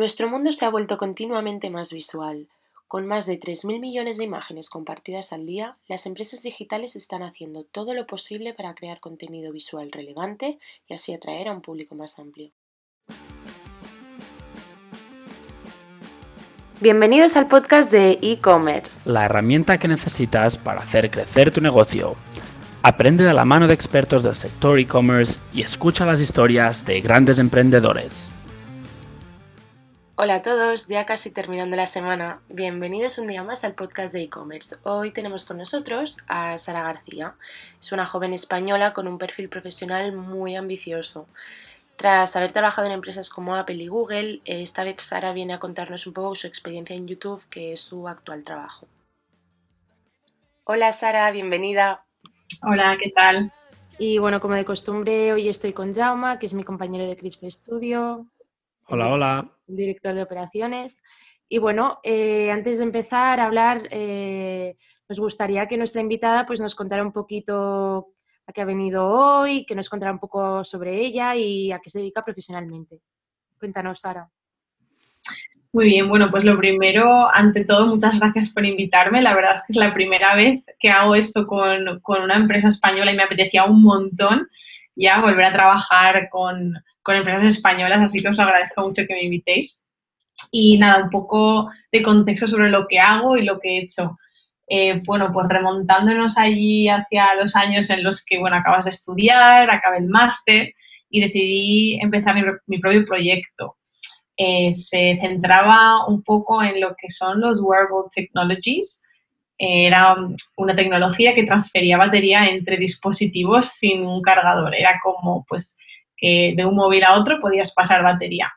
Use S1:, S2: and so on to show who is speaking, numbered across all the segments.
S1: Nuestro mundo se ha vuelto continuamente más visual. Con más de 3.000 millones de imágenes compartidas al día, las empresas digitales están haciendo todo lo posible para crear contenido visual relevante y así atraer a un público más amplio. Bienvenidos al podcast de e-commerce,
S2: la herramienta que necesitas para hacer crecer tu negocio. Aprende de la mano de expertos del sector e-commerce y escucha las historias de grandes emprendedores.
S1: Hola a todos, ya casi terminando la semana. Bienvenidos un día más al podcast de e-commerce. Hoy tenemos con nosotros a Sara García. Es una joven española con un perfil profesional muy ambicioso. Tras haber trabajado en empresas como Apple y Google, esta vez Sara viene a contarnos un poco su experiencia en YouTube, que es su actual trabajo. Hola Sara, bienvenida.
S3: Hola, ¿qué tal?
S1: Y bueno, como de costumbre, hoy estoy con Jauma, que es mi compañero de Crisp Studio.
S2: Hola, hola
S1: director de operaciones. Y bueno, eh, antes de empezar a hablar, eh, nos gustaría que nuestra invitada pues, nos contara un poquito a qué ha venido hoy, que nos contara un poco sobre ella y a qué se dedica profesionalmente. Cuéntanos, Sara.
S3: Muy bien, bueno, pues lo primero, ante todo, muchas gracias por invitarme. La verdad es que es la primera vez que hago esto con, con una empresa española y me apetecía un montón ya volver a trabajar con, con empresas españolas, así que os agradezco mucho que me invitéis. Y nada, un poco de contexto sobre lo que hago y lo que he hecho. Eh, bueno, pues remontándonos allí hacia los años en los que, bueno, acabas de estudiar, acabé el máster y decidí empezar mi, propio proyecto. Eh, se centraba un poco en lo que son los wearable technologies. era una tecnología que transfería batería entre dispositivos sin un cargador. Era como, pues, que de un móvil a otro podías pasar batería.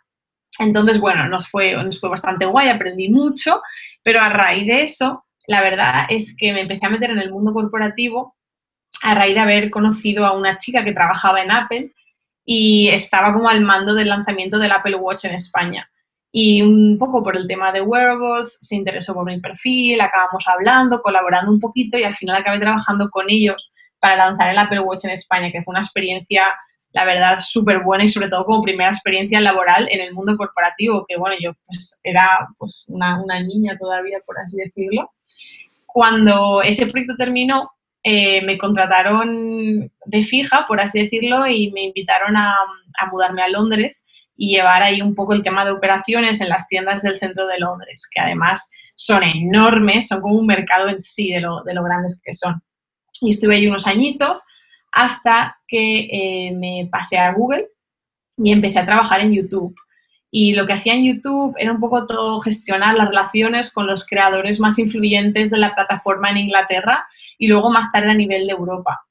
S3: Entonces, bueno, nos fue, nos fue bastante guay, aprendí mucho, pero a raíz de eso, la verdad es que me empecé a meter en el mundo corporativo a raíz de haber conocido a una chica que trabajaba en Apple y estaba como al mando del lanzamiento del Apple Watch en España. Y un poco por el tema de wearables, se interesó por mi perfil, acabamos hablando, colaborando un poquito y al final acabé trabajando con ellos para lanzar el Apple Watch en España, que fue una experiencia la verdad, súper buena y sobre todo como primera experiencia laboral en el mundo corporativo, que bueno, yo pues era pues una, niña todavía, por así decirlo. Cuando ese proyecto terminó, eh, me contrataron de fija, por así decirlo, y me invitaron a, mudarme a Londres y llevar ahí un poco el tema de operaciones en las tiendas del centro de Londres, que además son enormes, son como un mercado en sí de lo, de lo grandes que son. Y estuve ahí unos añitos hasta que eh, me pasé a Google y empecé a trabajar en YouTube. Y lo que hacía en YouTube era un poco todo gestionar las relaciones con los creadores más influyentes de la plataforma en Inglaterra y luego más tarde a nivel de Europa.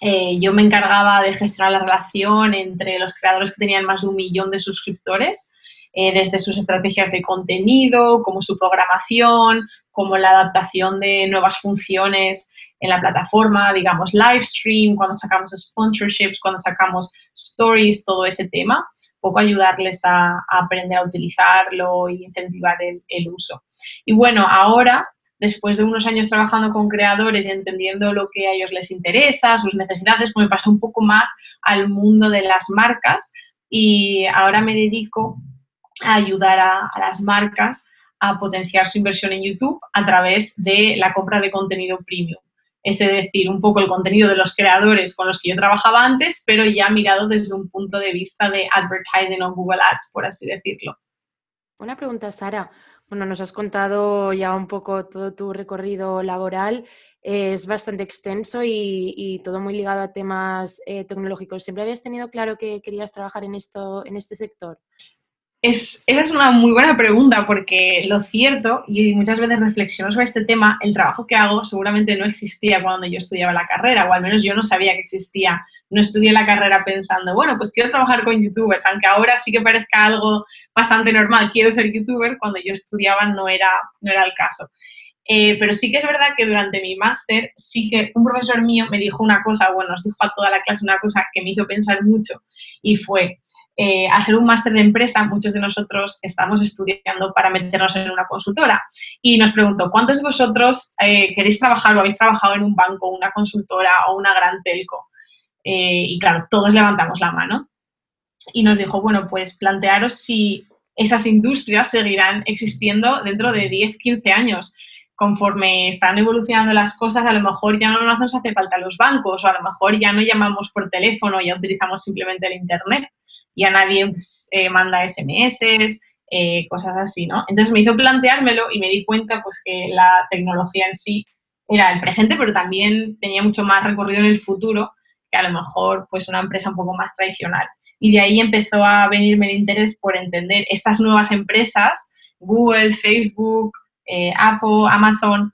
S3: Eh, yo me encargaba de gestionar la relación entre los creadores que tenían más de un millón de suscriptores, eh, desde sus estrategias de contenido, como su programación, como la adaptación de nuevas funciones en la plataforma, digamos, live stream, cuando sacamos sponsorships, cuando sacamos stories, todo ese tema, un poco ayudarles a, aprender a utilizarlo y incentivar el, uso. Y bueno, ahora después de unos años trabajando con creadores y entendiendo lo que a ellos les interesa, sus necesidades, pues me pasé un poco más al mundo de las marcas y ahora me dedico a ayudar a, las marcas a potenciar su inversión en YouTube a través de la compra de contenido premium es decir, un poco el contenido de los creadores con los que yo trabajaba antes, pero ya mirado desde un punto de vista de advertising o Google Ads, por así decirlo.
S1: Una pregunta, Sara. Bueno, nos has contado ya un poco todo tu recorrido laboral. Es bastante extenso y, todo muy ligado a temas eh, tecnológicos. ¿Siempre habías tenido claro que querías trabajar en, esto, en este sector?
S3: Es, esa es una muy buena pregunta porque lo cierto, y muchas veces reflexiono sobre este tema, el trabajo que hago seguramente no existía cuando yo estudiaba la carrera, o al menos yo no sabía que existía. No estudié la carrera pensando, bueno, pues quiero trabajar con youtubers, aunque ahora sí que parezca algo bastante normal, quiero ser youtuber, cuando yo estudiaba no era, no era el caso. Eh, pero sí que es verdad que durante mi máster sí que un profesor mío me dijo una cosa, bueno, nos dijo a toda la clase una cosa que me hizo pensar mucho y fue, eh, hacer un máster de empresa, muchos de nosotros estamos estudiando para meternos en una consultora. Y nos preguntó, ¿cuántos de vosotros eh, queréis trabajar o habéis trabajado en un banco, una consultora o una gran telco? Eh, y claro, todos levantamos la mano. Y nos dijo, bueno, pues plantearos si esas industrias seguirán existiendo dentro de 10, 15 años. Conforme están evolucionando las cosas, a lo mejor ya no nos hace falta los bancos o a lo mejor ya no llamamos por teléfono, ya utilizamos simplemente el Internet, ya nadie eh, manda SMS, eh, cosas así, ¿no? Entonces me hizo planteármelo y me di cuenta pues que la tecnología en sí era el presente, pero también tenía mucho más recorrido en el futuro que a lo mejor pues una empresa un poco más tradicional. Y de ahí empezó a venirme el interés por entender estas nuevas empresas, Google, Facebook, eh, Apple, Amazon,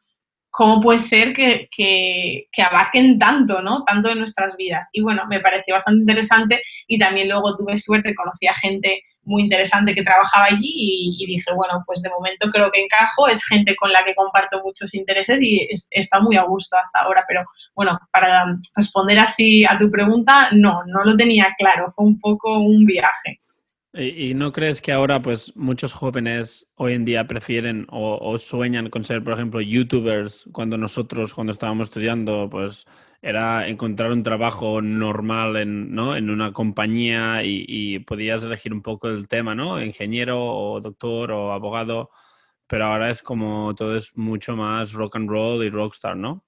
S3: cómo puede ser que, que, que, abarquen tanto, ¿no? Tanto en nuestras vidas. Y bueno, me pareció bastante interesante y también luego tuve suerte, conocí a gente muy interesante que trabajaba allí y, dije, bueno, pues de momento creo que encajo, es gente con la que comparto muchos intereses y está muy a gusto hasta ahora, pero bueno, para responder así a tu pregunta, no, no lo tenía claro, fue un poco un viaje.
S2: ¿Y, no crees que ahora pues muchos jóvenes hoy en día prefieren o, sueñan con ser, por ejemplo, youtubers cuando nosotros, cuando estábamos estudiando, pues era encontrar un trabajo normal en, ¿no? en una compañía y, podías elegir un poco el tema, ¿no? Ingeniero o doctor o abogado, pero ahora es como todo es mucho más rock and roll y rockstar, ¿no?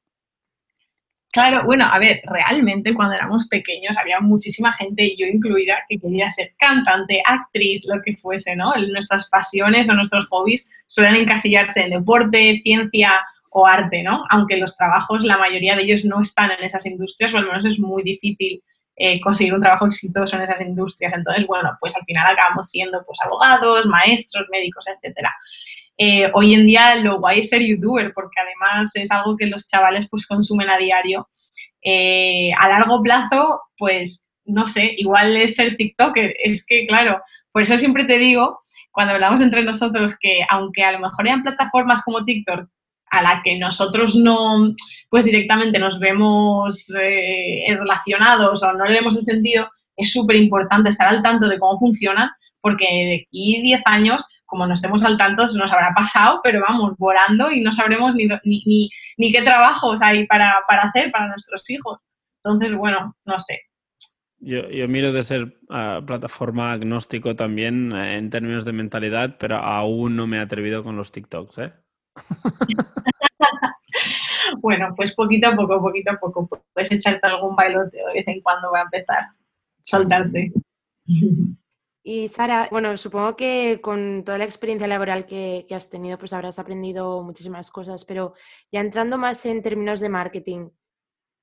S3: Claro, bueno, a ver, realmente cuando éramos pequeños había muchísima gente, yo incluida, que quería ser cantante, actriz, lo que fuese, ¿no? Nuestras pasiones o nuestros hobbies suelen encasillarse en deporte, ciencia o arte, ¿no? Aunque los trabajos, la mayoría de ellos no están en esas industrias, o al menos es muy difícil eh, conseguir un trabajo exitoso en esas industrias. Entonces, bueno, pues al final acabamos siendo pues abogados, maestros, médicos, etcétera. Eh, hoy en día lo guay es ser youtuber, porque además es algo que los chavales pues consumen a diario. Eh, a largo plazo, pues no sé, igual es ser TikToker. Es que, claro, por eso siempre te digo, cuando hablamos entre nosotros, que aunque a lo mejor hayan plataformas como TikTok a la que nosotros no, pues directamente nos vemos eh, relacionados o no le vemos el sentido, es súper importante estar al tanto de cómo funciona, porque de aquí 10 años, como no estemos al tanto, se nos habrá pasado, pero vamos, volando y no sabremos ni, ni, ni, qué trabajos hay para, para, hacer para nuestros hijos. Entonces, bueno, no sé.
S2: Yo, yo miro de ser uh, plataforma agnóstico también eh, en términos de mentalidad, pero aún no me he atrevido con los TikToks, ¿eh?
S3: bueno, pues poquito a poco, poquito a poco, puedes echarte algún bailoteo de vez en cuando va a empezar, soltarte.
S1: Y Sara, bueno, supongo que con toda la experiencia laboral que, has tenido, pues habrás aprendido muchísimas cosas, pero ya entrando más en términos de marketing,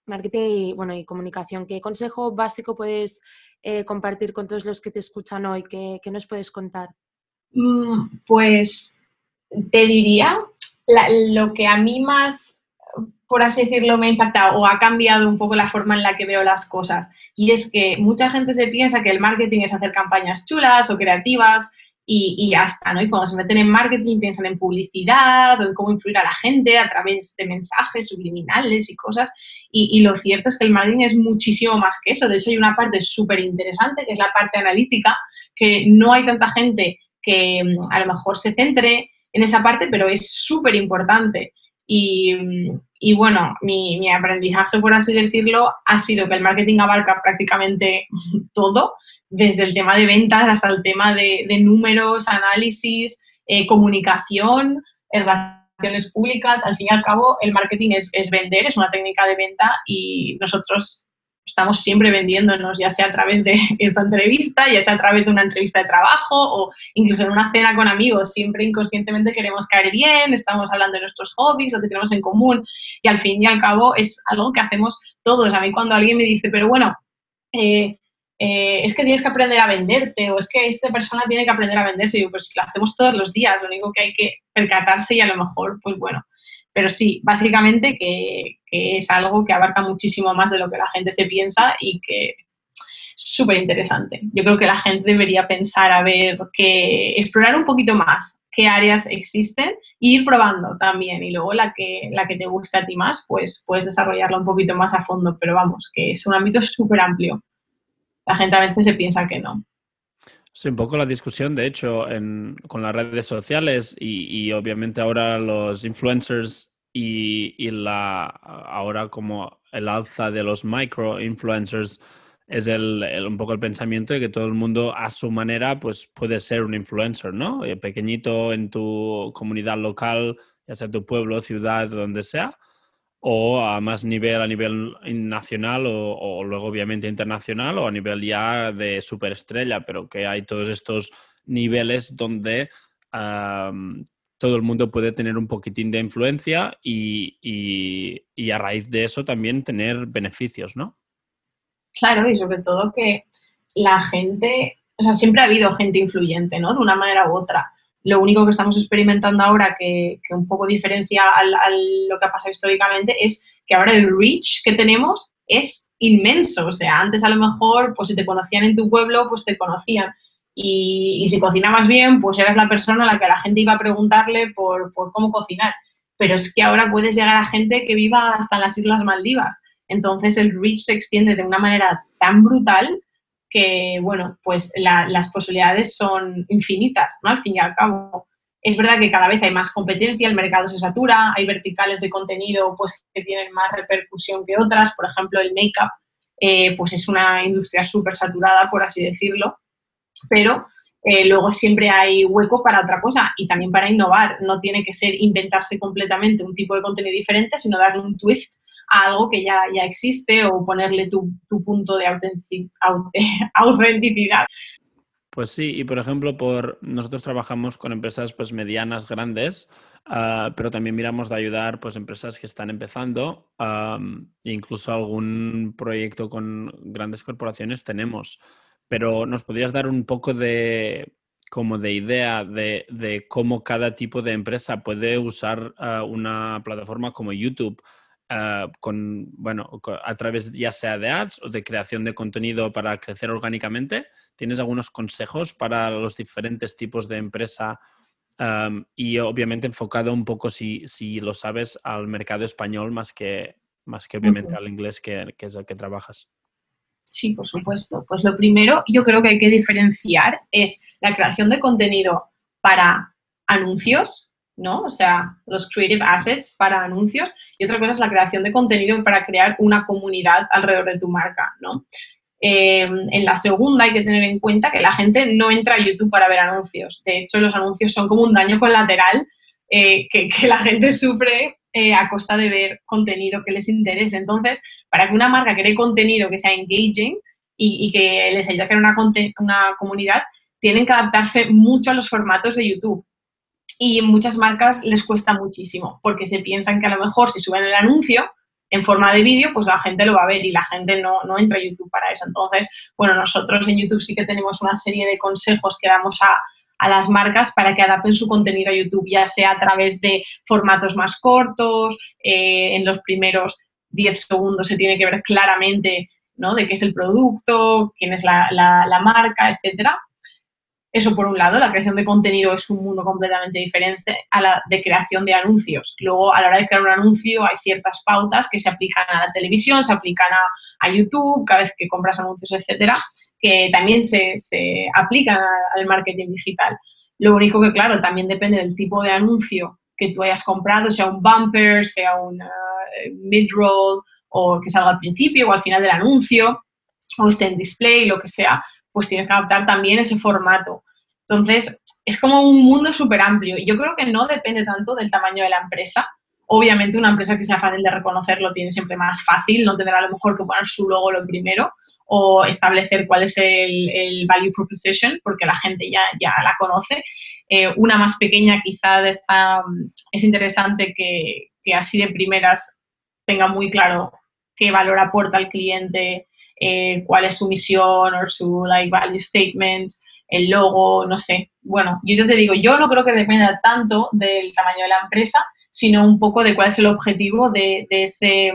S1: marketing y, bueno, y comunicación, ¿qué consejo básico puedes eh, compartir con todos los que te escuchan hoy? ¿Qué, nos puedes contar?
S3: Mm, pues te diría lo que a mí más, por así decirlo, me ha impactado o ha cambiado un poco la forma en la que veo las cosas. Y es que mucha gente se piensa que el marketing es hacer campañas chulas o creativas y, ya está, ¿no? Y cuando se meten en marketing piensan en publicidad o en cómo influir a la gente a través de mensajes subliminales y cosas. Y, y lo cierto es que el marketing es muchísimo más que eso. De hecho, hay una parte súper interesante que es la parte analítica, que no hay tanta gente que mm, a lo mejor se centre en esa parte, pero es súper importante. Y, y, bueno, mi, mi, aprendizaje, por así decirlo, ha sido que el marketing abarca prácticamente todo, desde el tema de ventas hasta el tema de, números, análisis, eh, comunicación, relaciones públicas. Al fin y al cabo, el marketing es, es vender, es una técnica de venta y nosotros estamos siempre vendiéndonos, ya sea a través de esta entrevista, ya sea a través de una entrevista de trabajo o incluso en una cena con amigos, siempre inconscientemente queremos caer bien, estamos hablando de nuestros hobbies, lo que tenemos en común y al fin y al cabo es algo que hacemos todos. A mí cuando alguien me dice, pero bueno, eh, eh, es que tienes que aprender a venderte o es que esta persona tiene que aprender a venderse, yo, pues lo hacemos todos los días, lo único que hay que percatarse y a lo mejor, pues bueno, pero sí, básicamente que, es algo que abarca muchísimo más de lo que la gente se piensa y que es súper interesante. Yo creo que la gente debería pensar a ver, que explorar un poquito más qué áreas existen e ir probando también. Y luego la que, la que te guste a ti más, pues puedes desarrollarla un poquito más a fondo. Pero vamos, que es un ámbito súper amplio. La gente a veces se piensa que no.
S2: Sí, un poco la discusión, de hecho, con las redes sociales y, obviamente ahora los influencers y, la ahora como el alza de los micro influencers es el, un poco el pensamiento de que todo el mundo a su manera pues puede ser un influencer, ¿no? Eh, pequeñito en tu comunidad local, ya sea tu pueblo, ciudad, donde sea, o a más nivel, a nivel nacional o, luego obviamente internacional o a nivel ya de superestrella, pero que hay todos estos niveles donde todo el mundo puede tener un poquitín de influencia y, y a raíz de eso también tener beneficios, ¿no?
S3: Claro, y sobre todo que la gente, o sea, siempre ha habido gente influyente, ¿no? De una manera u otra. Lo único que estamos experimentando ahora que, un poco diferencia a lo que ha pasado históricamente es que ahora el reach que tenemos es inmenso. O sea, antes a lo mejor, pues si te conocían en tu pueblo, pues te conocían. Y, si cocinabas bien, pues eras la persona a la que la gente iba a preguntarle por, por cómo cocinar. Pero es que ahora puedes llegar a gente que viva hasta en las Islas Maldivas entonces el reach se extiende de una manera tan brutal que, bueno, pues las posibilidades son infinitas, ¿no? Al fin y al cabo. Es verdad que cada vez hay más competencia, el mercado se satura, hay verticales de contenido pues, que tienen más repercusión que otras, por ejemplo, el make-up, eh, pues es una industria súper saturada, por así decirlo, pero eh, luego siempre hay hueco para otra cosa y también para innovar. No tiene que ser inventarse completamente un tipo de contenido diferente, sino darle un twist algo que ya, ya existe o ponerle tu, punto de autenticidad.
S2: Pues sí, y por ejemplo, por nosotros trabajamos con empresas pues medianas, grandes, ah, pero también miramos de ayudar pues empresas que están empezando, incluso algún proyecto con grandes corporaciones tenemos. Pero nos podrías dar un poco de como de idea de, de cómo cada tipo de empresa puede usar ah, una plataforma como YouTube Ah, con, bueno, a través ya sea de ads o de creación de contenido para crecer orgánicamente? ¿Tienes algunos consejos para los diferentes tipos de empresa? y obviamente enfocado un poco, si, si, lo sabes, al mercado español más que, más que obviamente al inglés que, que es el que trabajas.
S3: Sí, por supuesto. Pues lo primero, yo creo que hay que diferenciar es la creación de contenido para anuncios, ¿no? O sea, los creative assets para anuncios y otra cosa es la creación de contenido para crear una comunidad alrededor de tu marca, ¿no? Eh, en la segunda hay que tener en cuenta que la gente no entra a YouTube para ver anuncios. De hecho, los anuncios son como un daño colateral eh, que, la gente sufre eh, a costa de ver contenido que les interese. Entonces, para que una marca cree contenido que sea engaging y, que les ayude a crear una, una comunidad, tienen que adaptarse mucho a los formatos de YouTube y muchas marcas les cuesta muchísimo porque se piensan que a lo mejor si suben el anuncio en forma de vídeo, pues la gente lo va a ver y la gente no, no entra a YouTube para eso. Entonces, bueno, nosotros en YouTube sí que tenemos una serie de consejos que damos a, a las marcas para que adapten su contenido a YouTube, ya sea a través de formatos más cortos, eh, en los primeros 10 segundos se tiene que ver claramente ¿no? de qué es el producto, quién es la, la, la marca, etcétera. Eso por un lado, la creación de contenido es un mundo completamente diferente a la de creación de anuncios. Luego, a la hora de crear un anuncio, hay ciertas pautas que se aplican a la televisión, se aplican a, YouTube, cada vez que compras anuncios, etcétera, que también se, aplican al marketing digital. Lo único que, claro, también depende del tipo de anuncio que tú hayas comprado, sea un bumper, sea un uh, mid-roll, o que salga al principio o al final del anuncio, o esté en display, lo que sea, pues tienes que adaptar también ese formato. Entonces, es como un mundo súper amplio y yo creo que no depende tanto del tamaño de la empresa. Obviamente una empresa que sea fácil de reconocer lo tiene siempre más fácil, no tendrá a lo mejor que poner su logo lo primero o establecer cuál es el, value proposition porque la gente ya, ya la conoce. Eh, una más pequeña quizá esta, es interesante que, que, así de primeras tenga muy claro qué valor aporta al cliente, eh, cuál es su misión o su like, value statement, el logo, no sé. Bueno, yo te digo, yo no creo que dependa tanto del tamaño de la empresa, sino un poco de cuál es el objetivo de, ese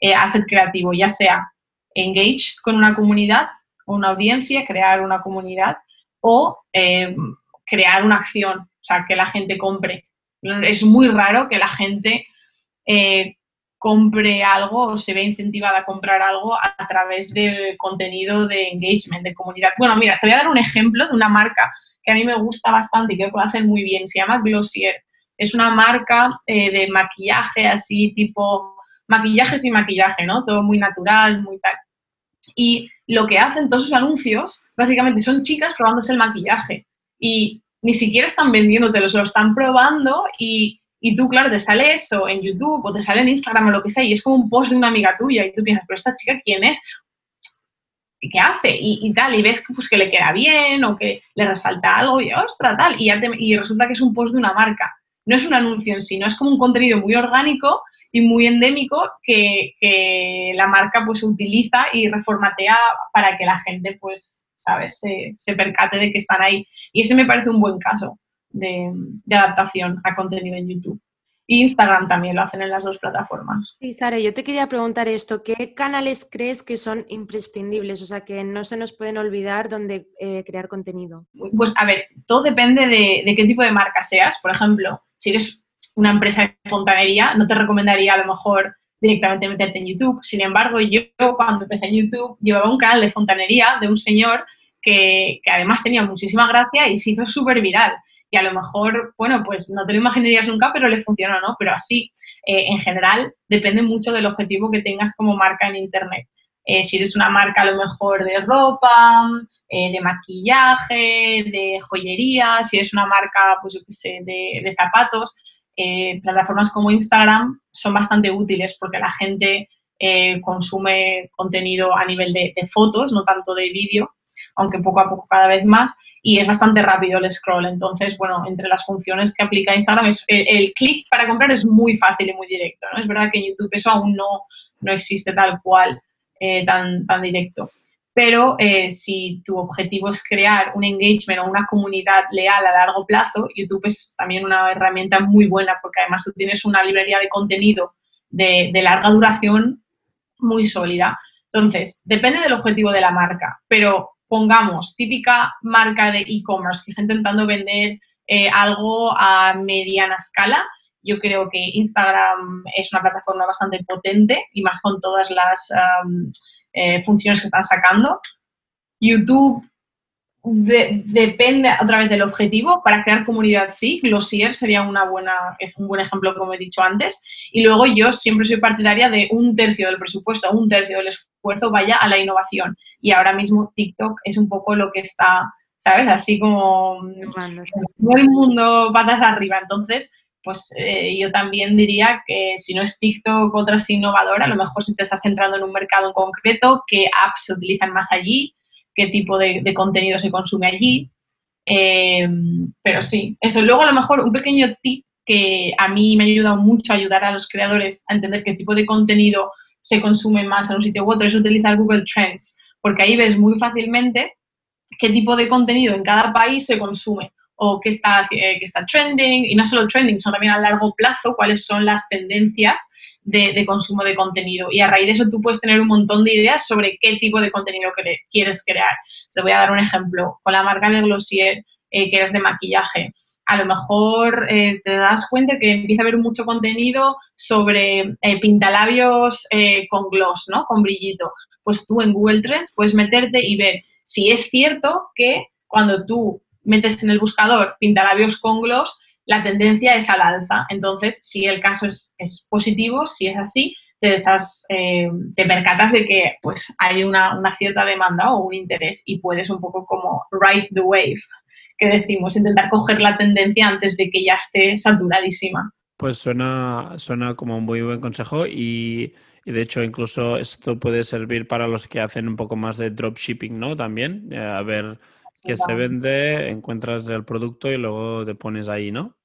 S3: eh, asset creativo, ya sea engage con una comunidad, una audiencia, crear una comunidad o eh, crear una acción, o sea, que la gente compre. Es muy raro que la gente eh, compre algo o se ve incentivada a comprar algo a través de contenido de engagement, de comunidad. Bueno, mira, te voy a dar un ejemplo de una marca que a mí me gusta bastante y creo que lo hacen muy bien. Se llama Glossier. Es una marca eh, de maquillaje así tipo maquillaje sin maquillaje, ¿no? Todo muy natural, muy tal. Y lo que hacen todos sus anuncios, básicamente son chicas probándose el maquillaje. Y ni siquiera están vendiéndotelo, se lo están probando y, y, tú, claro, te sale eso en YouTube o te sale en Instagram o lo que sea y es como un post de una amiga tuya y tú piensas, pero esta chica, ¿quién es? ¿Qué hace? Y, tal, y ves pues, que le queda bien o que le resalta algo y, ostras, tal, y, resulta que es un post de una marca. No es un anuncio en sí, no es como un contenido muy orgánico y muy endémico que, que la marca pues utiliza y reformatea para que la gente pues ¿sabes? Se, percate de que están ahí. Y ese me parece un buen caso de, adaptación a contenido en YouTube. Y Instagram también lo hacen en las dos plataformas.
S1: Y Sara, yo te quería preguntar esto, ¿qué canales crees que son imprescindibles? O sea, que no se nos pueden olvidar donde eh, crear contenido.
S3: Pues a ver, todo depende de, de, qué tipo de marca seas. Por ejemplo, si eres una empresa de fontanería, no te recomendaría a lo mejor directamente meterte en YouTube. Sin embargo, yo cuando empecé en YouTube llevaba un canal de fontanería de un señor que, además tenía muchísima gracia y se hizo súper viral. Y a lo mejor, bueno, pues no te lo imaginarías nunca, pero le funcionó, ¿no? Pero así, eh, en general, depende mucho del objetivo que tengas como marca en Internet. Eh, si eres una marca a lo mejor de ropa, eh, de maquillaje, de joyería, si eres una marca, pues yo qué sé, de, zapatos, plataformas como Instagram son bastante útiles porque la gente consume contenido a nivel de fotos, no tanto de vídeo, aunque poco a poco cada vez más, y es bastante rápido el scroll. Entonces, bueno, entre las funciones que aplica Instagram, es, el, clic para comprar es muy fácil y muy directo. Es verdad que en YouTube eso aún no, no existe tal cual, eh, tan, tan directo. Pero eh, si tu objetivo es crear un engagement o una comunidad leal a largo plazo, YouTube es también una herramienta muy buena porque además tú tienes una librería de contenido de, de larga duración muy sólida. Entonces, depende del objetivo de la marca, pero pongamos, típica marca de e-commerce que está intentando vender eh, algo a mediana escala, yo creo que Instagram es una plataforma bastante potente y más con todas las eh, funciones que están sacando. YouTube depende otra vez del objetivo. Para crear comunidad, sí. Glossier sería una buena, un buen ejemplo, como he dicho antes. Y luego yo siempre soy partidaria de un tercio del presupuesto, un tercio del esfuerzo vaya a la innovación. Y ahora mismo TikTok es un poco lo que está, ¿sabes? Así como todo el mundo patas arriba. Entonces, pues eh, yo también diría que si no es TikTok otra es innovadora, a lo mejor si te estás centrando en un mercado en concreto, qué apps se utilizan más allí, qué tipo de, contenido se consume allí. Eh, pero sí, eso. Luego a lo mejor un pequeño tip que a mí me ha ayudado mucho a ayudar a los creadores a entender qué tipo de contenido se consume más en un sitio u otro es utilizar Google Trends, porque ahí ves muy fácilmente qué tipo de contenido en cada país se consume o qué está, eh, qué está trending, y no solo trending, sino también a largo plazo cuáles son las tendencias de, consumo de contenido. Y a raíz de eso tú puedes tener un montón de ideas sobre qué tipo de contenido quieres crear. Te voy a dar un ejemplo. Con la marca de Glossier, eh, que es de maquillaje, a lo mejor eh, te das cuenta que empieza a haber mucho contenido sobre eh, pintalabios con gloss, ¿no? Con brillito. Pues tú en Google Trends puedes meterte y ver si es cierto que cuando tú metes en el buscador pintalabios con gloss, la tendencia es al alza. Entonces, si el caso es, positivo, si es así, te, estás, eh, te percatas de que pues, hay una, cierta demanda o un interés y puedes un poco como ride the wave, que decimos, intentar coger la tendencia antes de que ya esté saturadísima.
S2: Pues suena, suena como un muy buen consejo y, de hecho incluso esto puede servir para los que hacen un poco más de dropshipping, ¿no? También, eh, a ver qué se vende, encuentras el producto y luego te pones ahí, ¿no?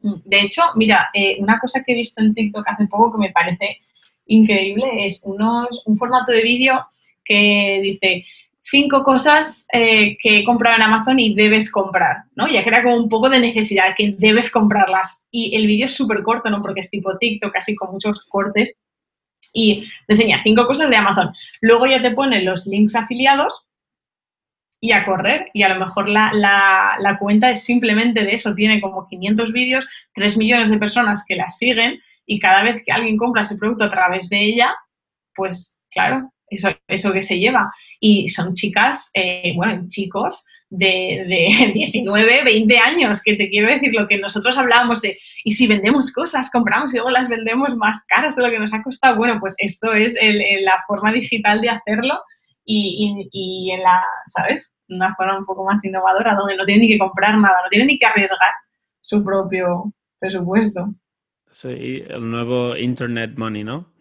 S3: De hecho, mira, eh, una cosa que he visto en TikTok hace poco que me parece increíble es unos, un formato de vídeo que dice cinco cosas eh, que he comprado en Amazon y debes comprar, ¿no? Ya crea como un poco de necesidad, que debes comprarlas. Y el vídeo es súper corto, ¿no? Porque es tipo TikTok, casi con muchos cortes. Y te enseña cinco cosas de Amazon. Luego ya te pone los links afiliados y a correr. Y a lo mejor la, la, cuenta es simplemente de eso, tiene como 500 vídeos, 3 millones de personas que la siguen y cada vez que alguien compra ese producto a través de ella, pues claro, eso, eso que se lleva. Y son chicas, eh, bueno, chicos de, de 19, 20 años, que te quiero decir lo que nosotros hablábamos de, y si vendemos cosas, compramos y luego las vendemos más caras de lo que nos ha costado, bueno, pues esto es la forma digital de hacerlo y, y, en la, ¿sabes? Una forma un poco más innovadora, donde no tiene ni que comprar nada, no tiene ni que arriesgar su propio presupuesto.
S2: Sí, el nuevo Internet Money, ¿no?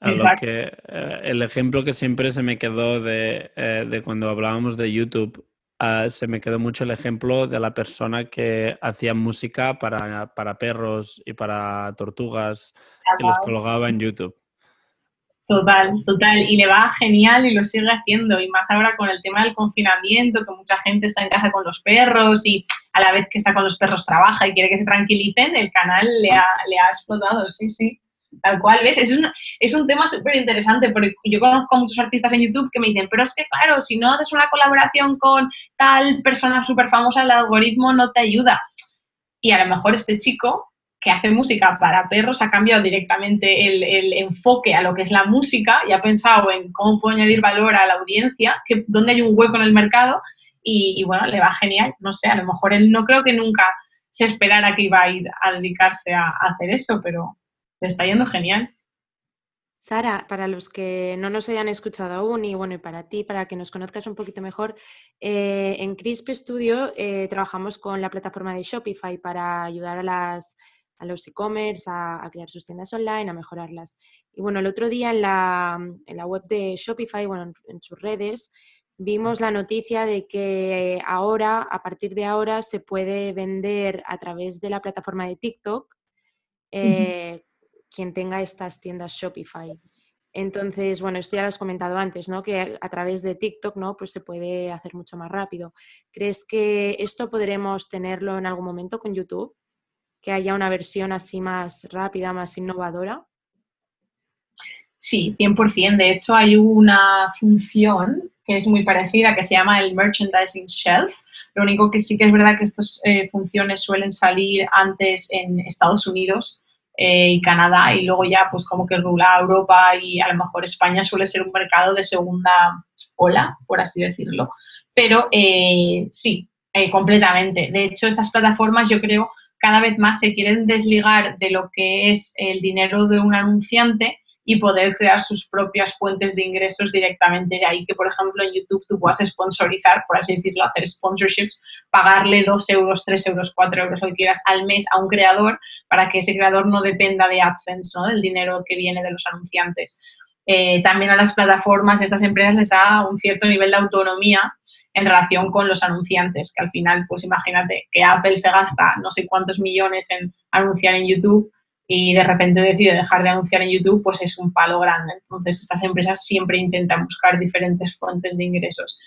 S2: lo que, eh, el ejemplo que siempre se me quedó de, eh, de cuando hablábamos de YouTube, uh, se me quedó mucho el ejemplo de la persona que hacía música para, para perros y para tortugas y los colgaba en YouTube.
S3: Total, total. Y le va genial y lo sigue haciendo. Y más ahora con el tema del confinamiento, que mucha gente está en casa con los perros y a la vez que está con los perros trabaja y quiere que se tranquilicen, el canal le ha, le ha explotado, sí, sí. Tal cual, ¿ves? Es un, es un tema súper interesante porque yo conozco a muchos artistas en YouTube que me dicen, pero es que claro, si no haces una colaboración con tal persona súper famosa, el algoritmo no te ayuda. Y a lo mejor este chico que hace música para perros ha cambiado directamente el, enfoque a lo que es la música y ha pensado en cómo puedo añadir valor a la audiencia, que, dónde hay un hueco en el mercado y, bueno, le va genial. No sé, a lo mejor él no creo que nunca se esperara que iba a ir a dedicarse a, hacer eso, pero le está yendo genial.
S1: Sara, para los que no nos hayan escuchado aún y bueno, y para ti, para que nos conozcas un poquito mejor, eh, en Crisp Studio eh, trabajamos con la plataforma de Shopify para ayudar a las a los e-commerce, a, crear sus tiendas online, a mejorarlas. Y bueno, el otro día en la, en la web de Shopify, bueno, en, sus redes, vimos la noticia de que ahora, a partir de ahora, se puede vender a través de la plataforma de TikTok eh, quien tenga estas tiendas Shopify. Entonces, bueno, esto ya lo has comentado antes, ¿no? Que a través de TikTok, ¿no? Pues se puede hacer mucho más rápido. ¿Crees que esto podremos tenerlo en algún momento con YouTube? Que haya una versión así más rápida, más innovadora?
S3: Sí, 100%. De hecho, hay una función que es muy parecida, que se llama el Merchandising Shelf. Lo único que sí que es verdad que estas eh, funciones suelen salir antes en Estados Unidos eh, y Canadá y luego ya pues como que rula Europa y a lo mejor España suele ser un mercado de segunda ola, por así decirlo. Pero eh, sí, completamente. De hecho, estas plataformas yo creo cada vez más se quieren desligar de lo que es el dinero de un anunciante y poder crear sus propias fuentes de ingresos directamente de ahí, que por ejemplo en YouTube tú puedas sponsorizar, por así decirlo, hacer sponsorships, pagarle 2 euros, 3 euros, 4 euros, lo que quieras al mes a un creador para que ese creador no dependa de AdSense, ¿no? del dinero que viene de los anunciantes. Eh, también a las plataformas, a estas empresas les da un cierto nivel de autonomía en relación con los anunciantes, que al final, pues imagínate que Apple se gasta no sé cuántos millones en anunciar en YouTube y de repente decide dejar de anunciar en YouTube, pues es un palo grande. Entonces, estas empresas siempre intentan buscar diferentes fuentes de ingresos.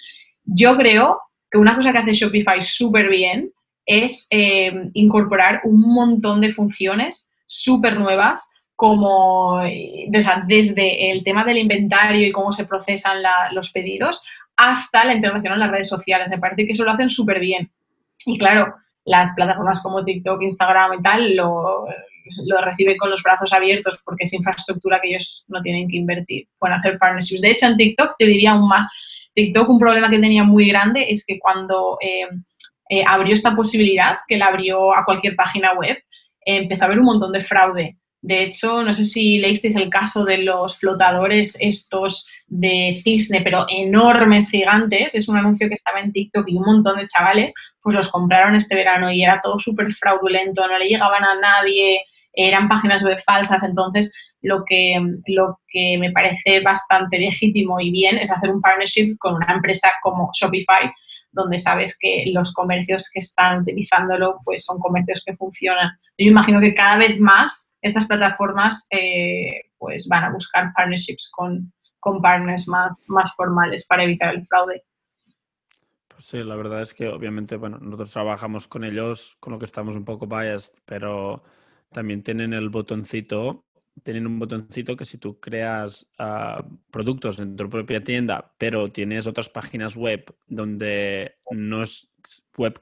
S3: Yo creo que una cosa que hace Shopify súper bien es eh, incorporar un montón de funciones súper nuevas como desde el tema del inventario y cómo se procesan los pedidos hasta la integración en las redes sociales. Me parece que eso lo hacen súper bien. Y claro, las plataformas como TikTok, Instagram y tal lo, lo reciben con los brazos abiertos porque es infraestructura que ellos no tienen que invertir. Pueden hacer partnerships. De hecho, en TikTok te diría aún más. TikTok un problema que tenía muy grande es que cuando eh, eh, abrió esta posibilidad, que la abrió a cualquier página web, empezó a haber un montón de fraude de hecho, no sé si leísteis el caso de los flotadores estos de cisne, pero enormes, gigantes. Es un anuncio que estaba en TikTok y un montón de chavales pues los compraron este verano y era todo súper fraudulento, no le llegaban a nadie, eran páginas web falsas. Entonces, lo que, lo que me parece bastante legítimo y bien es hacer un partnership con una empresa como Shopify, donde sabes que los comercios que están utilizándolo pues son comercios que funcionan. Yo imagino que cada vez más estas plataformas eh, pues van a buscar partnerships con, con partners más, más formales para evitar el fraude.
S2: Pues sí, la verdad es que obviamente, bueno, nosotros trabajamos con ellos, con lo que estamos un poco biased, pero también tienen el botoncito, tienen un botoncito que si tú creas ah, productos en tu propia tienda, pero tienes otras páginas web donde no es web,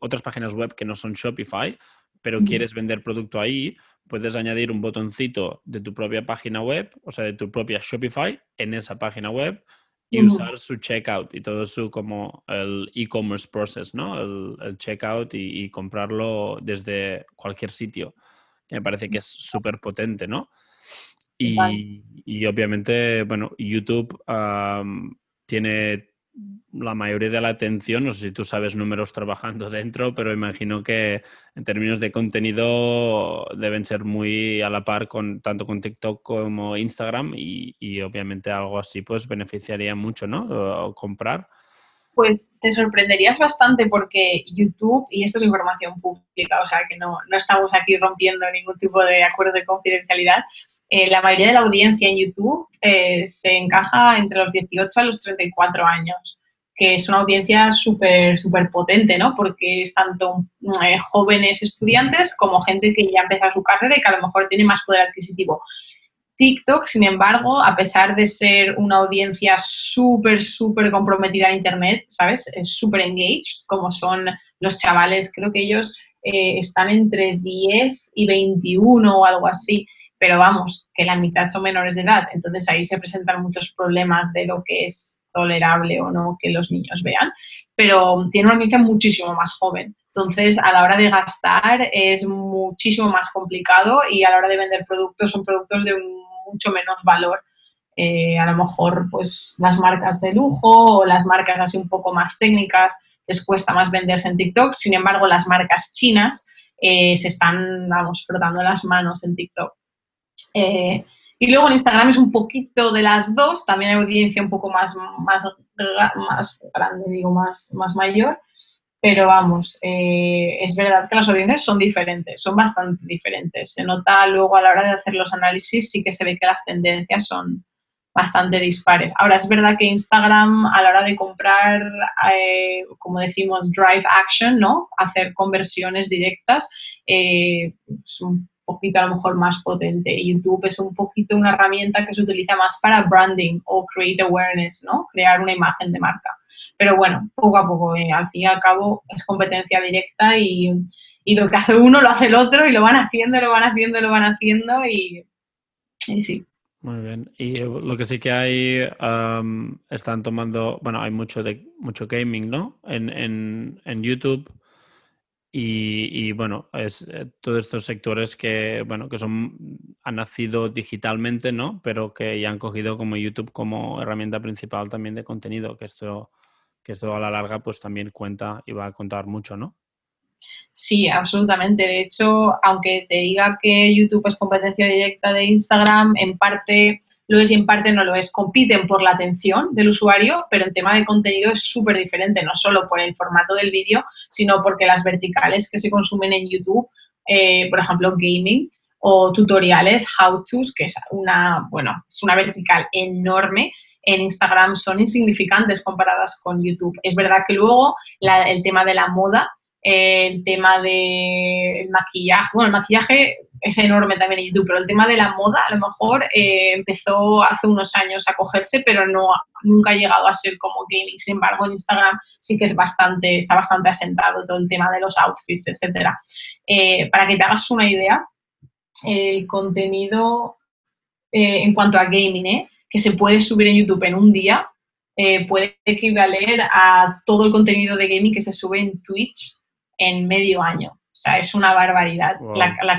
S2: otras páginas web que no son Shopify, pero quieres vender producto ahí, puedes añadir un botoncito de tu propia página web, o sea, de tu propia Shopify en esa página web y usar su checkout y todo su como el e-commerce process, ¿no? El, checkout y, comprarlo desde cualquier sitio, que me parece que es súper potente, ¿no? Y, obviamente, bueno, YouTube tiene la mayoría de la atención. No sé si tú sabes números trabajando dentro, pero imagino que en términos de contenido deben ser muy a la par con tanto con TikTok como Instagram y, obviamente algo así pues beneficiaría mucho, ¿no? Comprar.
S3: Pues te sorprenderías bastante porque YouTube, y esto es información pública, o sea que no, no estamos aquí rompiendo ningún tipo de acuerdo de confidencialidad, eh, la mayoría de la audiencia en YouTube eh, se encaja entre los 18 a los 34 años, que es una audiencia súper, súper potente, ¿no? Porque es tanto eh, jóvenes estudiantes como gente que ya empezado su carrera y que a lo mejor tiene más poder adquisitivo. TikTok, sin embargo, a pesar de ser una audiencia súper, súper comprometida en Internet, ¿sabes? Es súper engaged, como son los chavales, creo que ellos están entre 10 y 21 o algo así pero vamos, que la mitad son menores de edad, entonces ahí se presentan muchos problemas de lo que es tolerable o no que los niños vean, pero tiene una audiencia muchísimo más joven. Entonces, a la hora de gastar es muchísimo más complicado y a la hora de vender productos son productos de mucho menos valor. Eh, a lo mejor, pues, las marcas de lujo o las marcas así un poco más técnicas les cuesta más venderse en TikTok. Sin embargo, las marcas chinas eh, se están, vamos, frotando las manos en TikTok. Eh, y luego en Instagram es un poquito de las dos, también hay audiencia un poco más, más, más grande, digo, más, más mayor, pero vamos, eh, es verdad que las audiencias son diferentes, son bastante diferentes. Se nota luego a la hora de hacer los análisis, sí que se ve que las tendencias son bastante dispares. Ahora, es verdad que Instagram a la hora de comprar, eh, como decimos, drive action, ¿no? Hacer conversiones directas, es un poquito a lo mejor más potente. YouTube es un poquito una herramienta que se utiliza más para branding o create awareness, ¿no? Crear una imagen de marca. Pero bueno, poco a poco, eh, al fin y al cabo es competencia directa y, lo que hace uno lo hace el otro y lo van haciendo, lo van haciendo, lo van haciendo y, sí.
S2: Muy bien. Y eh, lo que sí que hay, están tomando, bueno, hay mucho de mucho gaming, ¿no? En, en, en YouTube y, bueno, es eh, todos estos sectores que, bueno, que son, han nacido digitalmente, ¿no? Pero que ya han cogido como YouTube como herramienta principal también de contenido, que esto, que esto a la larga pues también cuenta y va a contar mucho, ¿no?
S3: Sí, absolutamente. De hecho, aunque te diga que YouTube es competencia directa de Instagram, en parte lo es y en parte no lo es. Compiten por la atención del usuario, pero el tema de contenido es súper diferente, no solo por el formato del vídeo, sino porque las verticales que se consumen en YouTube, eh, por ejemplo, gaming o tutoriales, how-tos, que es una, bueno, es una vertical enorme, en Instagram son insignificantes comparadas con YouTube. Es verdad que luego el tema de la moda, el tema del maquillaje, bueno, el maquillaje es enorme también en YouTube, pero el tema de la moda a lo mejor eh, empezó hace unos años a cogerse, pero no nunca ha llegado a ser como gaming. Sin embargo, en Instagram sí que es bastante, está bastante asentado todo el tema de los outfits, etcétera. Eh, para que te hagas una idea, el contenido eh, en cuanto a gaming, que se puede subir en YouTube en un día, puede equivaler a todo el contenido de gaming que se sube en Twitch en medio año. O sea, es una barbaridad la, la,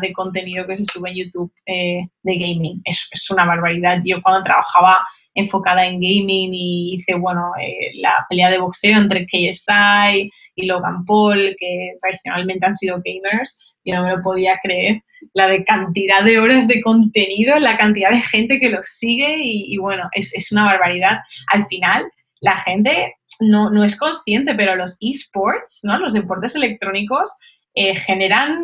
S3: de contenido que se sube en YouTube eh, de gaming. Es, es, una barbaridad. Yo cuando trabajaba enfocada en gaming y hice, bueno, eh, la pelea de boxeo entre KSI y Logan Paul, que tradicionalmente han sido gamers, yo no me lo podía creer, la de cantidad de horas de contenido, la cantidad de gente que los sigue y, bueno, es, es, una barbaridad. Al final, la gente no, no es consciente, pero los esports, ¿no? los deportes electrónicos, eh, generan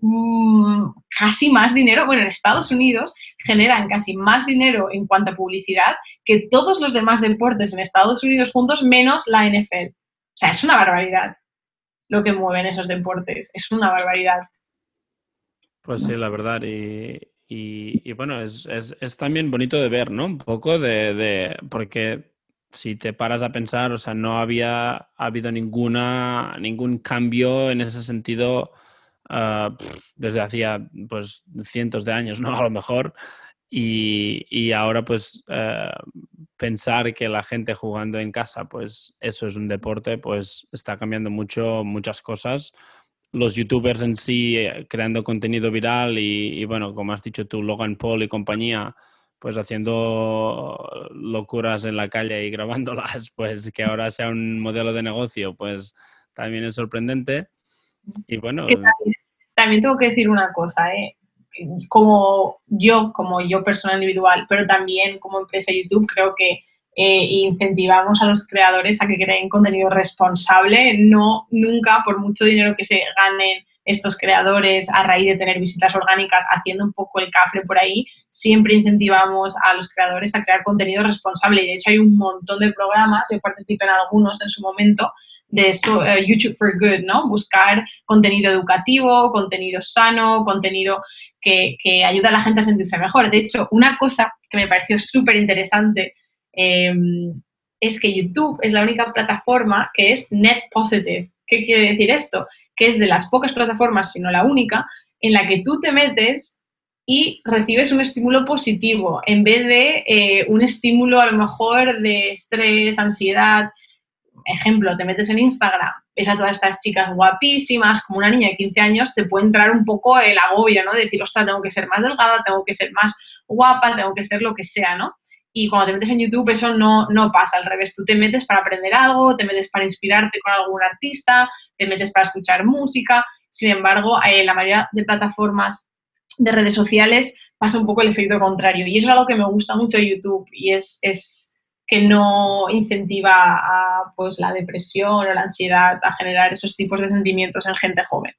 S3: mm, casi más dinero, bueno, en Estados Unidos generan casi más dinero en cuanto a publicidad que todos los demás deportes en Estados Unidos juntos, menos la NFL. O sea, es una barbaridad lo que mueven esos deportes, es una barbaridad.
S2: Pues sí, la verdad, y, bueno, es, también bonito de ver, ¿no? Un poco de, de porque si te paras a pensar, o sea, no había habido ninguna, ningún cambio en ese sentido ah, desde hacía pues cientos de años, ¿no? A lo mejor. Y, ahora pues eh, pensar que la gente jugando en casa, pues eso es un deporte, pues está cambiando mucho, muchas cosas. Los youtubers en sí eh, creando contenido viral y, y bueno, como has dicho tú, Logan Paul y compañía, pues haciendo locuras en la calle y grabándolas, pues que ahora sea un modelo de negocio, pues también es sorprendente. Y bueno.
S3: También, tengo que decir una cosa, ¿eh? como yo, como yo persona individual, pero también como empresa YouTube, creo que eh, incentivamos a los creadores a que creen contenido responsable, no nunca por mucho dinero que se ganen estos creadores a raíz de tener visitas orgánicas haciendo un poco el cafre por ahí, siempre incentivamos a los creadores a crear contenido responsable. Y de hecho hay un montón de programas, yo participé en algunos en su momento, de eh, YouTube for Good, ¿no? Buscar contenido educativo, contenido sano, contenido que, que, ayuda a la gente a sentirse mejor. De hecho, una cosa que me pareció súper interesante em, es que YouTube es la única plataforma que es net positive. ¿Qué quiere decir esto? Que es de las pocas plataformas, si no la única, en la que tú te metes y recibes un estímulo positivo en vez de eh, un estímulo a lo mejor de estrés, ansiedad. Ejemplo, te metes en Instagram, ves a todas estas chicas guapísimas, como una niña de 15 años, te puede entrar un poco el agobio, ¿no? De decir, ostras, tengo que ser más delgada, tengo que ser más guapa, tengo que ser lo que sea, ¿no? Y cuando te metes en YouTube eso no, no pasa, al revés, tú te metes para aprender algo, te metes para inspirarte con algún artista, te metes para escuchar música, sin embargo, en eh, la mayoría de plataformas de redes sociales pasa un poco el efecto contrario y eso es algo que me gusta mucho de YouTube y es, es que no incentiva a pues, la depresión o la ansiedad a generar esos tipos de sentimientos en gente joven.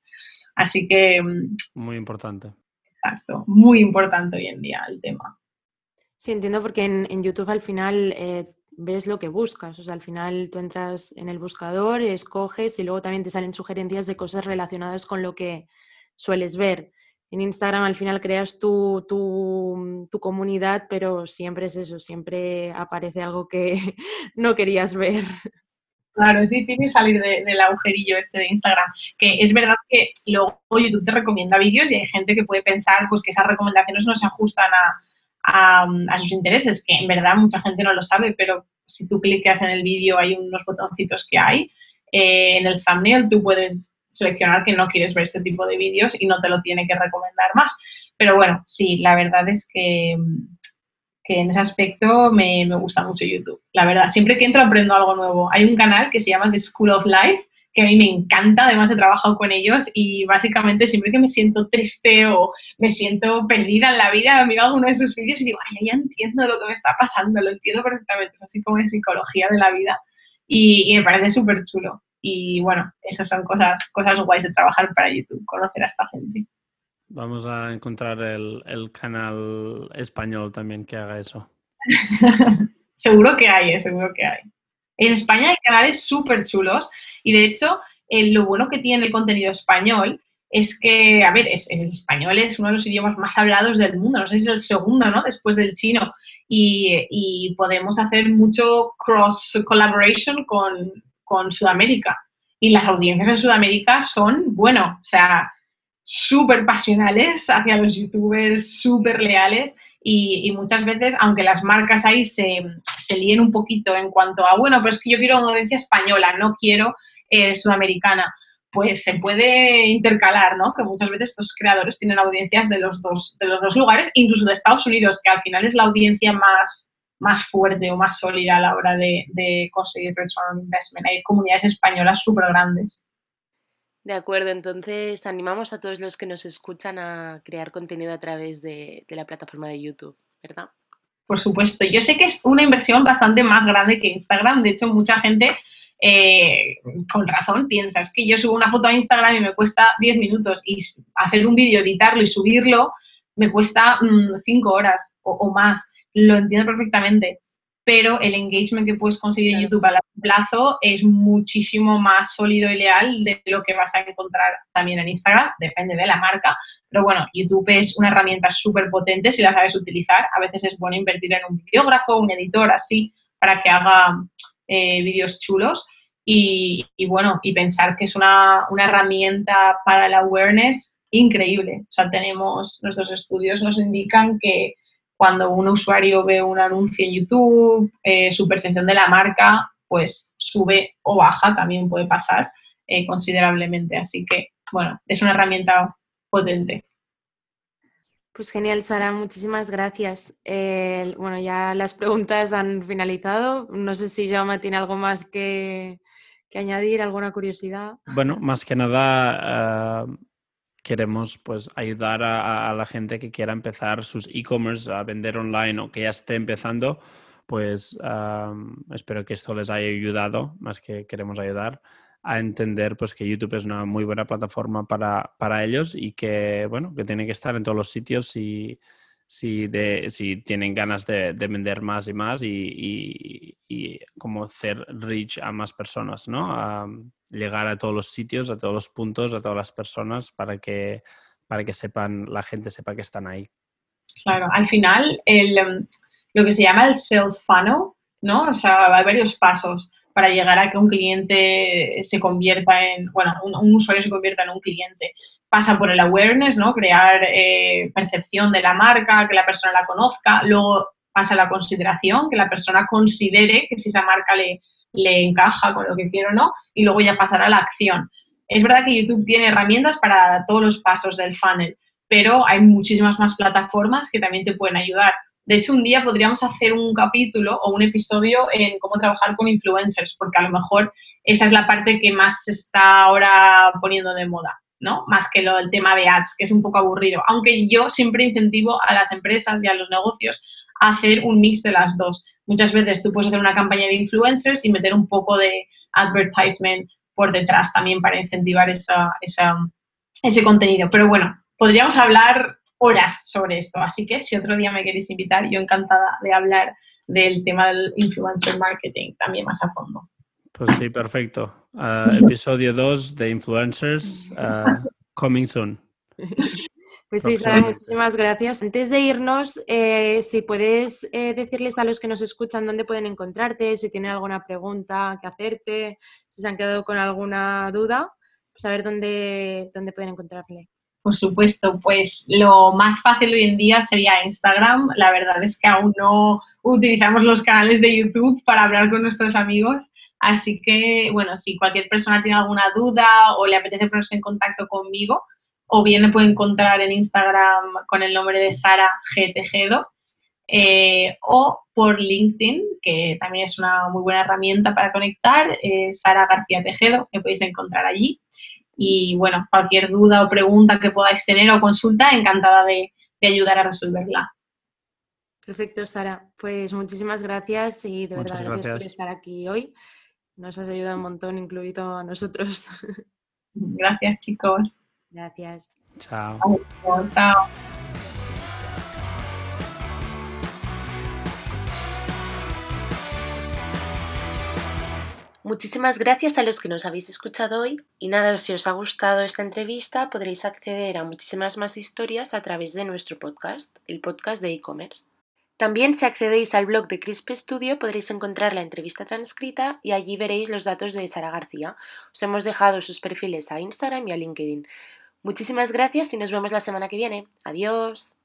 S3: Así que...
S2: Mm, muy importante.
S3: Exacto, muy importante hoy en día el tema.
S1: Sí, entiendo porque en, YouTube al final eh, ves lo que buscas. O sea, al final tú entras en el buscador, escoges y luego también te salen sugerencias de cosas relacionadas con lo que sueles ver. En Instagram al final creas tu, tu, comunidad, pero siempre es eso, siempre aparece algo que no querías ver.
S3: Claro, es difícil salir del agujerillo este de Instagram. Que es verdad que luego YouTube te recomienda vídeos y hay gente que puede pensar pues, que esas recomendaciones no se ajustan a, a, sus intereses, que en verdad mucha gente no lo sabe, pero si tú clicas en el vídeo hay unos botoncitos que hay. Eh, en el thumbnail tú puedes seleccionar que no quieres ver este tipo de vídeos y no te lo tiene que recomendar más. Pero bueno, sí, la verdad es que, que en ese aspecto me, me gusta mucho YouTube. La verdad, siempre que entro aprendo algo nuevo. Hay un canal que se llama The School of Life, que a mí me encanta, además he trabajado con ellos y básicamente siempre que me siento triste o me siento perdida en la vida, miro alguno de sus vídeos y digo, ay, ya entiendo lo que me está pasando, lo entiendo perfectamente, es así como en psicología de la vida y, me parece súper chulo. Y bueno, esas son cosas, cosas guays de trabajar para YouTube, conocer a esta gente.
S2: Vamos a encontrar el, el canal español también que haga eso.
S3: seguro que hay, eh, seguro que hay. En España hay canales súper chulos y de hecho eh, lo bueno que tiene el contenido español es que, a ver, es, el español es uno de los idiomas más hablados del mundo, no sé si es el segundo, ¿no? Después del chino. Y, podemos hacer mucho cross collaboration con, con Sudamérica. Y las audiencias en Sudamérica son, bueno, o sea, súper pasionales hacia los youtubers, súper leales y, muchas veces, aunque las marcas ahí se, se líen un poquito en cuanto a, bueno, pero es que yo quiero una audiencia española, no quiero eh, sudamericana, pues se puede intercalar, ¿no? Que muchas veces estos creadores tienen audiencias de los dos, de los dos lugares, incluso de Estados Unidos, que al final es la audiencia más, más fuerte o más sólida a la hora de, de conseguir return on investment. Hay comunidades españolas súper grandes.
S1: De acuerdo, entonces animamos a todos los que nos escuchan a crear contenido a través de, la plataforma de YouTube, ¿verdad?
S3: Por supuesto, yo sé que es una inversión bastante más grande que Instagram, de hecho mucha gente eh, con razón piensa, es que yo subo una foto a Instagram y me cuesta 10 minutos y hacer un vídeo, editarlo y subirlo me cuesta 5 mm, horas o, o más, lo entiendo perfectamente pero el engagement que puedes conseguir en YouTube a largo plazo es muchísimo más sólido y leal de lo que vas a encontrar también en Instagram, depende de la marca, pero bueno, YouTube es una herramienta súper potente si la sabes utilizar, a veces es bueno invertir en un videógrafo, un editor así, para que haga eh, vídeos chulos. Y, bueno, y pensar que es una, una herramienta para el awareness increíble, o sea, tenemos, nuestros estudios nos indican que cuando un usuario ve un anuncio en YouTube, eh, su percepción de la marca pues sube o baja, también puede pasar eh, considerablemente. Así que, bueno, es una herramienta potente.
S1: Pues genial, Sara, muchísimas gracias. bueno, ya las preguntas han finalizado. No sé si Jaume tiene algo más que, añadir, alguna curiosidad.
S2: Bueno, más que nada eh, queremos pues ayudar a, la gente que quiera empezar sus e-commerce a vender online o que ya esté empezando. Pues eh, espero que esto les haya ayudado, más que queremos ayudar a entender pues que YouTube es una muy buena plataforma para, para ellos y que bueno que tiene que estar en todos los sitios si, si, de, si tienen ganas de, vender más y más y, y, como hacer reach a más personas, ¿no? A llegar a todos los sitios, a todos los puntos, a todas las personas para que, para que sepan, la gente sepa que están ahí.
S3: Claro, al final el, em, lo que se llama el sales funnel, ¿no? O sea, hay varios pasos para llegar a que un cliente se convierta en, bueno, un, usuario se convierta en un cliente. Pasa por el awareness, ¿no? Crear eh, percepción de la marca, que la persona la conozca. Luego pasa la consideración, que la persona considere que si esa marca le, le encaja con lo que quiero o no. Y luego ya pasará a la acción. Es verdad que YouTube tiene herramientas para todos los pasos del funnel, pero hay muchísimas más plataformas que también te pueden ayudar. De hecho, un día podríamos hacer un capítulo o un episodio en cómo trabajar con influencers, porque a lo mejor esa es la parte que más se está ahora poniendo de moda, ¿no? Más que lo del tema de ads, que es un poco aburrido. Aunque yo siempre incentivo a las empresas y a los negocios a hacer un mix de las dos. Muchas veces tú puedes hacer una campaña de influencers y meter un poco de advertisement por detrás también para incentivar esa, ese contenido. Pero bueno, podríamos hablar horas sobre esto. Así que si otro día me queréis invitar, yo encantada de hablar del tema del influencer marketing también más a fondo.
S2: Pues sí, perfecto. Ah, episodio 2 de influencers, uh, coming soon.
S1: Pues sí, Sara, muchísimas gracias. Antes de irnos, eh, si puedes eh, decirles a los que nos escuchan dónde pueden encontrarte, si tienen alguna pregunta que hacerte, si se han quedado con alguna duda, pues a ver dónde, dónde pueden encontrarle.
S3: Por supuesto, pues lo más fácil hoy en día sería Instagram. La verdad es que aún no utilizamos los canales de YouTube para hablar con nuestros amigos. Así que, bueno, si cualquier persona tiene alguna duda o le apetece ponerse en contacto conmigo, o bien me puede encontrar en Instagram con el nombre de Sara G. Tejedo, eh, o por LinkedIn, que también es una muy buena herramienta para conectar, eh, Sara García Tejedo, me podéis encontrar allí. Y bueno, cualquier duda o pregunta que podáis tener o consulta, encantada de, ayudar a resolverla.
S1: Perfecto, Sara. Pues muchísimas gracias y de verdad gracias. por estar aquí hoy. Nos has ayudado un montón, incluido a nosotros.
S3: Gracias, chicos.
S1: Gracias.
S2: Chao.
S3: Chao.
S1: Muchísimas gracias a los que nos habéis escuchado hoy y nada, si os ha gustado esta entrevista podréis acceder a muchísimas más historias a través de nuestro podcast, el podcast de e-commerce. También si accedéis al blog de Crisp Studio podréis encontrar la entrevista transcrita y allí veréis los datos de Sara García. Os hemos dejado sus perfiles a Instagram y a LinkedIn. Muchísimas gracias y nos vemos la semana que viene. Adiós.